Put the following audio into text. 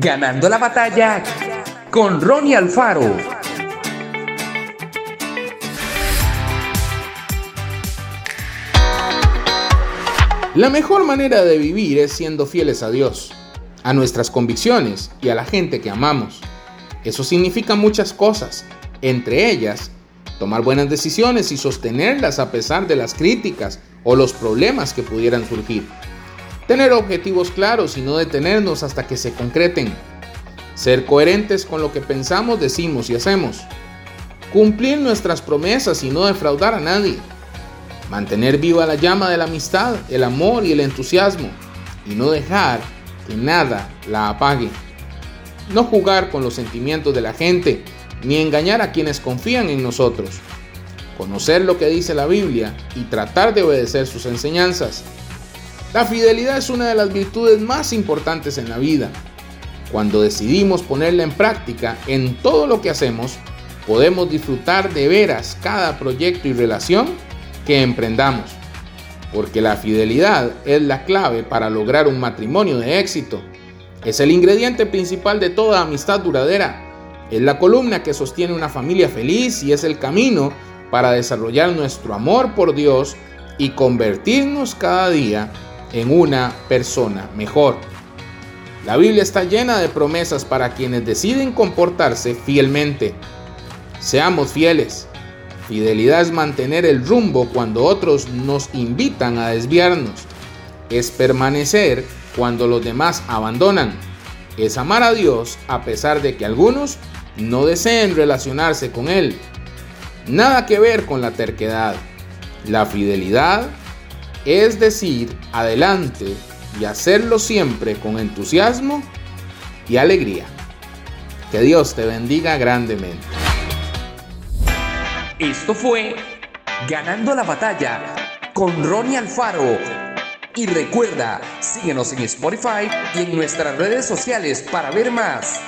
Ganando la batalla con Ronnie Alfaro. La mejor manera de vivir es siendo fieles a Dios, a nuestras convicciones y a la gente que amamos. Eso significa muchas cosas, entre ellas, tomar buenas decisiones y sostenerlas a pesar de las críticas o los problemas que pudieran surgir. Tener objetivos claros y no detenernos hasta que se concreten. Ser coherentes con lo que pensamos, decimos y hacemos. Cumplir nuestras promesas y no defraudar a nadie. Mantener viva la llama de la amistad, el amor y el entusiasmo. Y no dejar que nada la apague. No jugar con los sentimientos de la gente ni engañar a quienes confían en nosotros. Conocer lo que dice la Biblia y tratar de obedecer sus enseñanzas. La fidelidad es una de las virtudes más importantes en la vida. Cuando decidimos ponerla en práctica en todo lo que hacemos, podemos disfrutar de veras cada proyecto y relación que emprendamos. Porque la fidelidad es la clave para lograr un matrimonio de éxito. Es el ingrediente principal de toda amistad duradera es la columna que sostiene una familia feliz y es el camino para desarrollar nuestro amor por Dios y convertirnos cada día en una persona mejor. La Biblia está llena de promesas para quienes deciden comportarse fielmente. Seamos fieles. Fidelidad es mantener el rumbo cuando otros nos invitan a desviarnos. Es permanecer cuando los demás abandonan. Es amar a Dios a pesar de que algunos no deseen relacionarse con Él. Nada que ver con la terquedad. La fidelidad es decir adelante y hacerlo siempre con entusiasmo y alegría. Que Dios te bendiga grandemente. Esto fue Ganando la batalla con Ronnie Alfaro. Y recuerda, síguenos en Spotify y en nuestras redes sociales para ver más.